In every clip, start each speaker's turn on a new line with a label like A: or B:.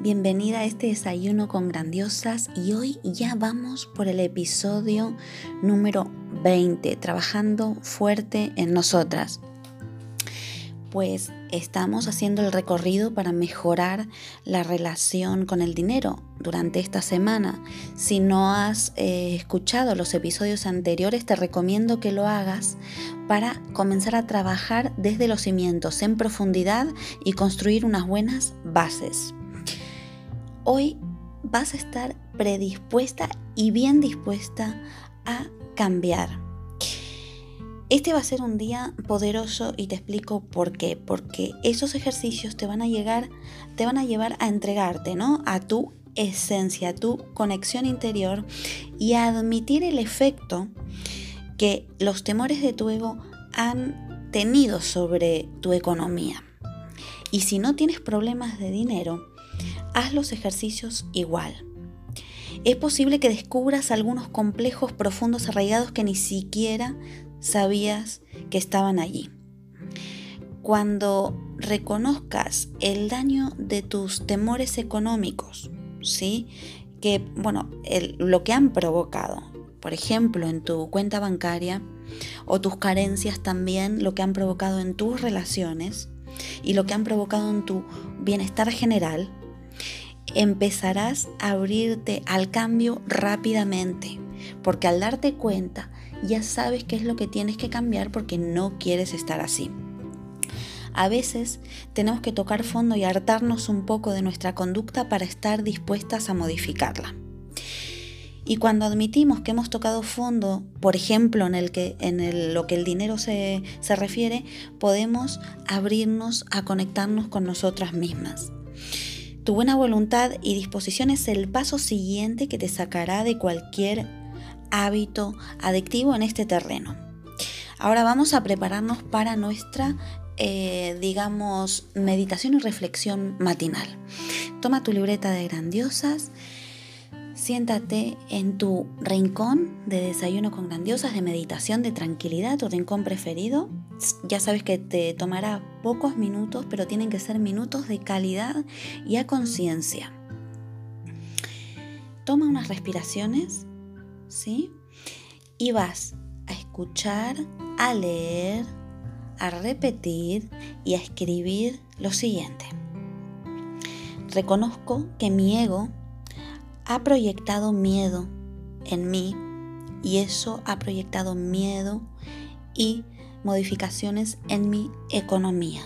A: Bienvenida a este desayuno con grandiosas y hoy ya vamos por el episodio número 20, trabajando fuerte en nosotras. Pues estamos haciendo el recorrido para mejorar la relación con el dinero durante esta semana. Si no has eh, escuchado los episodios anteriores, te recomiendo que lo hagas para comenzar a trabajar desde los cimientos en profundidad y construir unas buenas bases hoy vas a estar predispuesta y bien dispuesta a cambiar. Este va a ser un día poderoso y te explico por qué. Porque esos ejercicios te van a llegar, te van a llevar a entregarte, ¿no? A tu esencia, a tu conexión interior y a admitir el efecto que los temores de tu ego han tenido sobre tu economía. Y si no tienes problemas de dinero, haz los ejercicios igual. Es posible que descubras algunos complejos profundos arraigados que ni siquiera sabías que estaban allí. Cuando reconozcas el daño de tus temores económicos, ¿sí? Que, bueno, lo que han provocado, por ejemplo, en tu cuenta bancaria, o tus carencias también, lo que han provocado en tus relaciones y lo que han provocado en tu bienestar general, empezarás a abrirte al cambio rápidamente, porque al darte cuenta ya sabes qué es lo que tienes que cambiar porque no quieres estar así. A veces tenemos que tocar fondo y hartarnos un poco de nuestra conducta para estar dispuestas a modificarla. Y cuando admitimos que hemos tocado fondo, por ejemplo, en, que, en lo que el dinero se refiere, podemos abrirnos a conectarnos con nosotras mismas. Tu buena voluntad y disposición es el paso siguiente que te sacará de cualquier hábito adictivo en este terreno. Ahora vamos a prepararnos para nuestra, eh, digamos, meditación y reflexión matinal. Toma tu libreta de grandiosas Siéntate en tu rincón de desayuno con grandiosas, de meditación, de tranquilidad, tu rincón preferido. Ya sabes que te tomará pocos minutos, pero tienen que ser minutos de calidad y a conciencia. Toma unas respiraciones, ¿sí? Y vas a escuchar, a leer, a repetir y a escribir lo siguiente. Reconozco que mi ego ha proyectado miedo en mí y eso ha proyectado miedo y modificaciones en mi economía.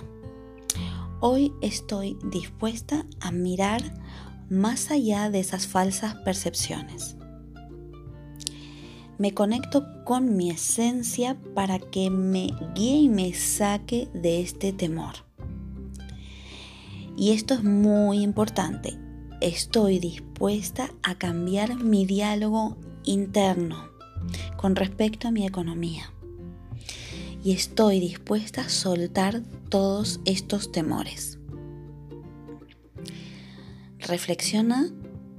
A: Hoy estoy dispuesta a mirar más allá de esas falsas percepciones. Me conecto con mi esencia para que me guíe y me saque de este temor. Y esto es muy importante. Estoy dispuesta a cambiar mi diálogo interno con respecto a mi economía. Y estoy dispuesta a soltar todos estos temores. Reflexiona,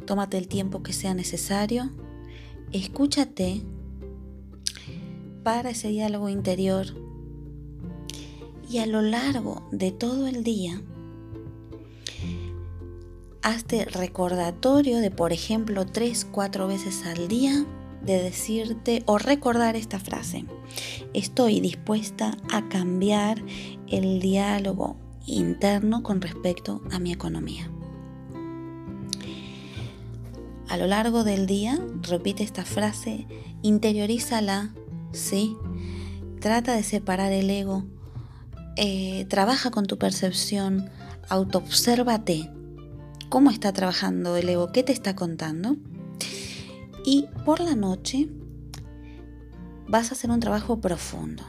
A: tómate el tiempo que sea necesario, escúchate para ese diálogo interior y a lo largo de todo el día hazte recordatorio de, por ejemplo, tres, cuatro veces al día de decirte o recordar esta frase. Estoy dispuesta a cambiar el diálogo interno con respecto a mi economía. A lo largo del día, repite esta frase, interiorízala, ¿sí? Trata de separar el ego, eh, trabaja con tu percepción, autoobsérvate cómo está trabajando el ego, qué te está contando. Y por la noche vas a hacer un trabajo profundo.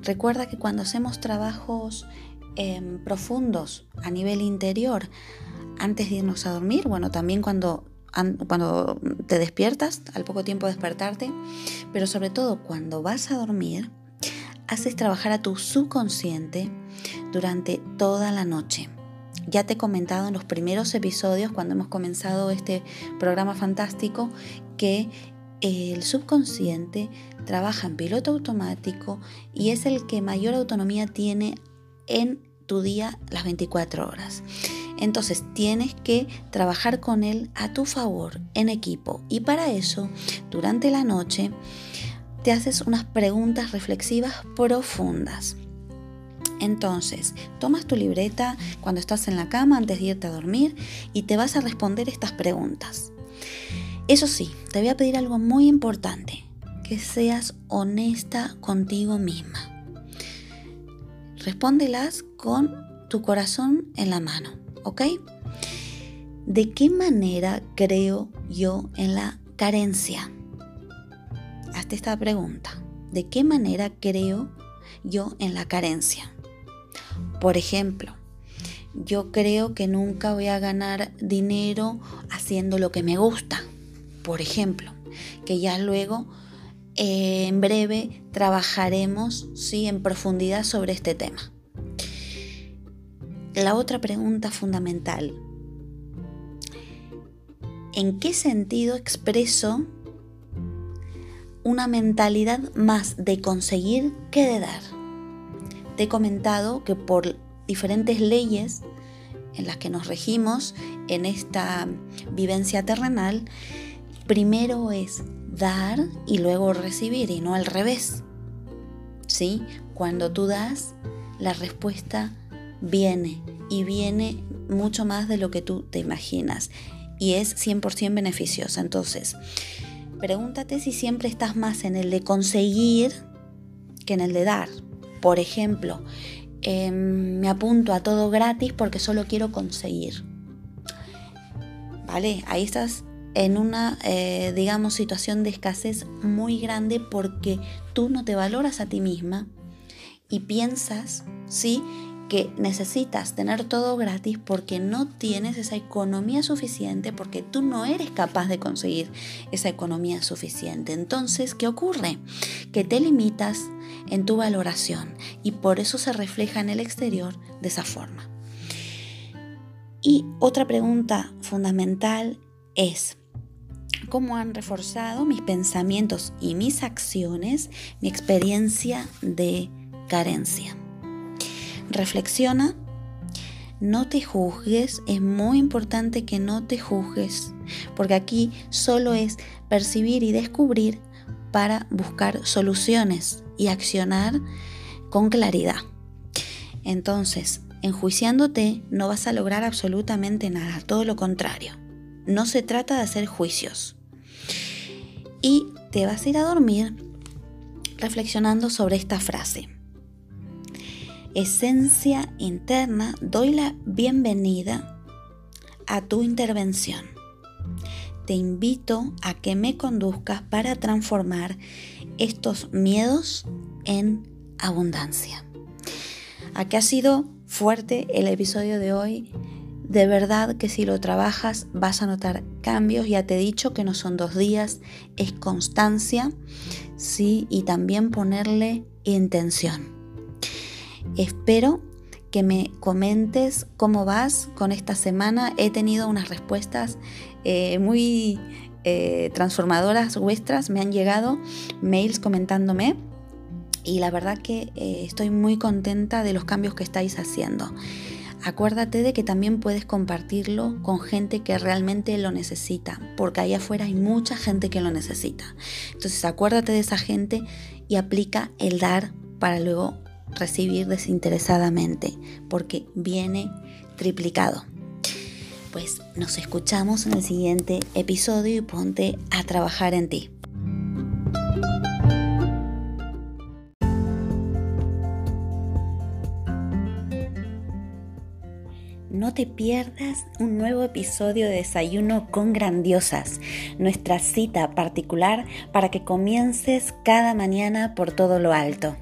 A: Recuerda que cuando hacemos trabajos em, profundos a nivel interior, antes de irnos a dormir, bueno, también cuando, cuando te despiertas, al poco tiempo despertarte, pero sobre todo cuando vas a dormir, haces trabajar a tu subconsciente durante toda la noche. Ya te he comentado en los primeros episodios, cuando hemos comenzado este programa fantástico, que el subconsciente trabaja en piloto automático y es el que mayor autonomía tiene en tu día las 24 horas. Entonces tienes que trabajar con él a tu favor, en equipo. Y para eso, durante la noche, te haces unas preguntas reflexivas profundas. Entonces, tomas tu libreta cuando estás en la cama antes de irte a dormir y te vas a responder estas preguntas. Eso sí, te voy a pedir algo muy importante, que seas honesta contigo misma. Respóndelas con tu corazón en la mano, ¿ok? ¿De qué manera creo yo en la carencia? Hazte esta pregunta. ¿De qué manera creo yo en la carencia? Por ejemplo, yo creo que nunca voy a ganar dinero haciendo lo que me gusta. Por ejemplo, que ya luego eh, en breve trabajaremos ¿sí? en profundidad sobre este tema. La otra pregunta fundamental. ¿En qué sentido expreso una mentalidad más de conseguir que de dar? Te he comentado que por diferentes leyes en las que nos regimos en esta vivencia terrenal, primero es dar y luego recibir y no al revés. ¿Sí? Cuando tú das, la respuesta viene y viene mucho más de lo que tú te imaginas y es 100% beneficiosa. Entonces, pregúntate si siempre estás más en el de conseguir que en el de dar. Por ejemplo, em, me apunto a todo gratis porque solo quiero conseguir. ¿Vale? Ahí estás en una, eh, digamos, situación de escasez muy grande porque tú no te valoras a ti misma y piensas, ¿sí? Que necesitas tener todo gratis porque no tienes esa economía suficiente, porque tú no eres capaz de conseguir esa economía suficiente. Entonces, ¿qué ocurre? Que te limitas en tu valoración y por eso se refleja en el exterior de esa forma. Y otra pregunta fundamental es, ¿cómo han reforzado mis pensamientos y mis acciones mi experiencia de carencia? Reflexiona, no te juzgues, es muy importante que no te juzgues, porque aquí solo es percibir y descubrir para buscar soluciones y accionar con claridad. Entonces, enjuiciándote no vas a lograr absolutamente nada, todo lo contrario. No se trata de hacer juicios. Y te vas a ir a dormir reflexionando sobre esta frase esencia interna, doy la bienvenida a tu intervención. Te invito a que me conduzcas para transformar estos miedos en abundancia. Aquí ha sido fuerte el episodio de hoy. de verdad que si lo trabajas vas a notar cambios. Ya te he dicho que no son dos días, es constancia, ¿sí? Y también ponerle intención. Espero que me comentes cómo vas con esta semana. He tenido unas respuestas eh, muy eh, transformadoras vuestras. Me han llegado mails comentándome y la verdad que eh, estoy muy contenta de los cambios que estáis haciendo. Acuérdate de que también puedes compartirlo con gente que realmente lo necesita, porque ahí afuera hay mucha gente que lo necesita. Entonces acuérdate de esa gente y aplica el dar para luego recibir desinteresadamente, porque viene triplicado. Pues nos escuchamos en el siguiente episodio y ponte a trabajar en ti. No te pierdas un nuevo episodio de Desayuno con Grandiosas, nuestra cita particular para que comiences cada mañana por todo lo alto.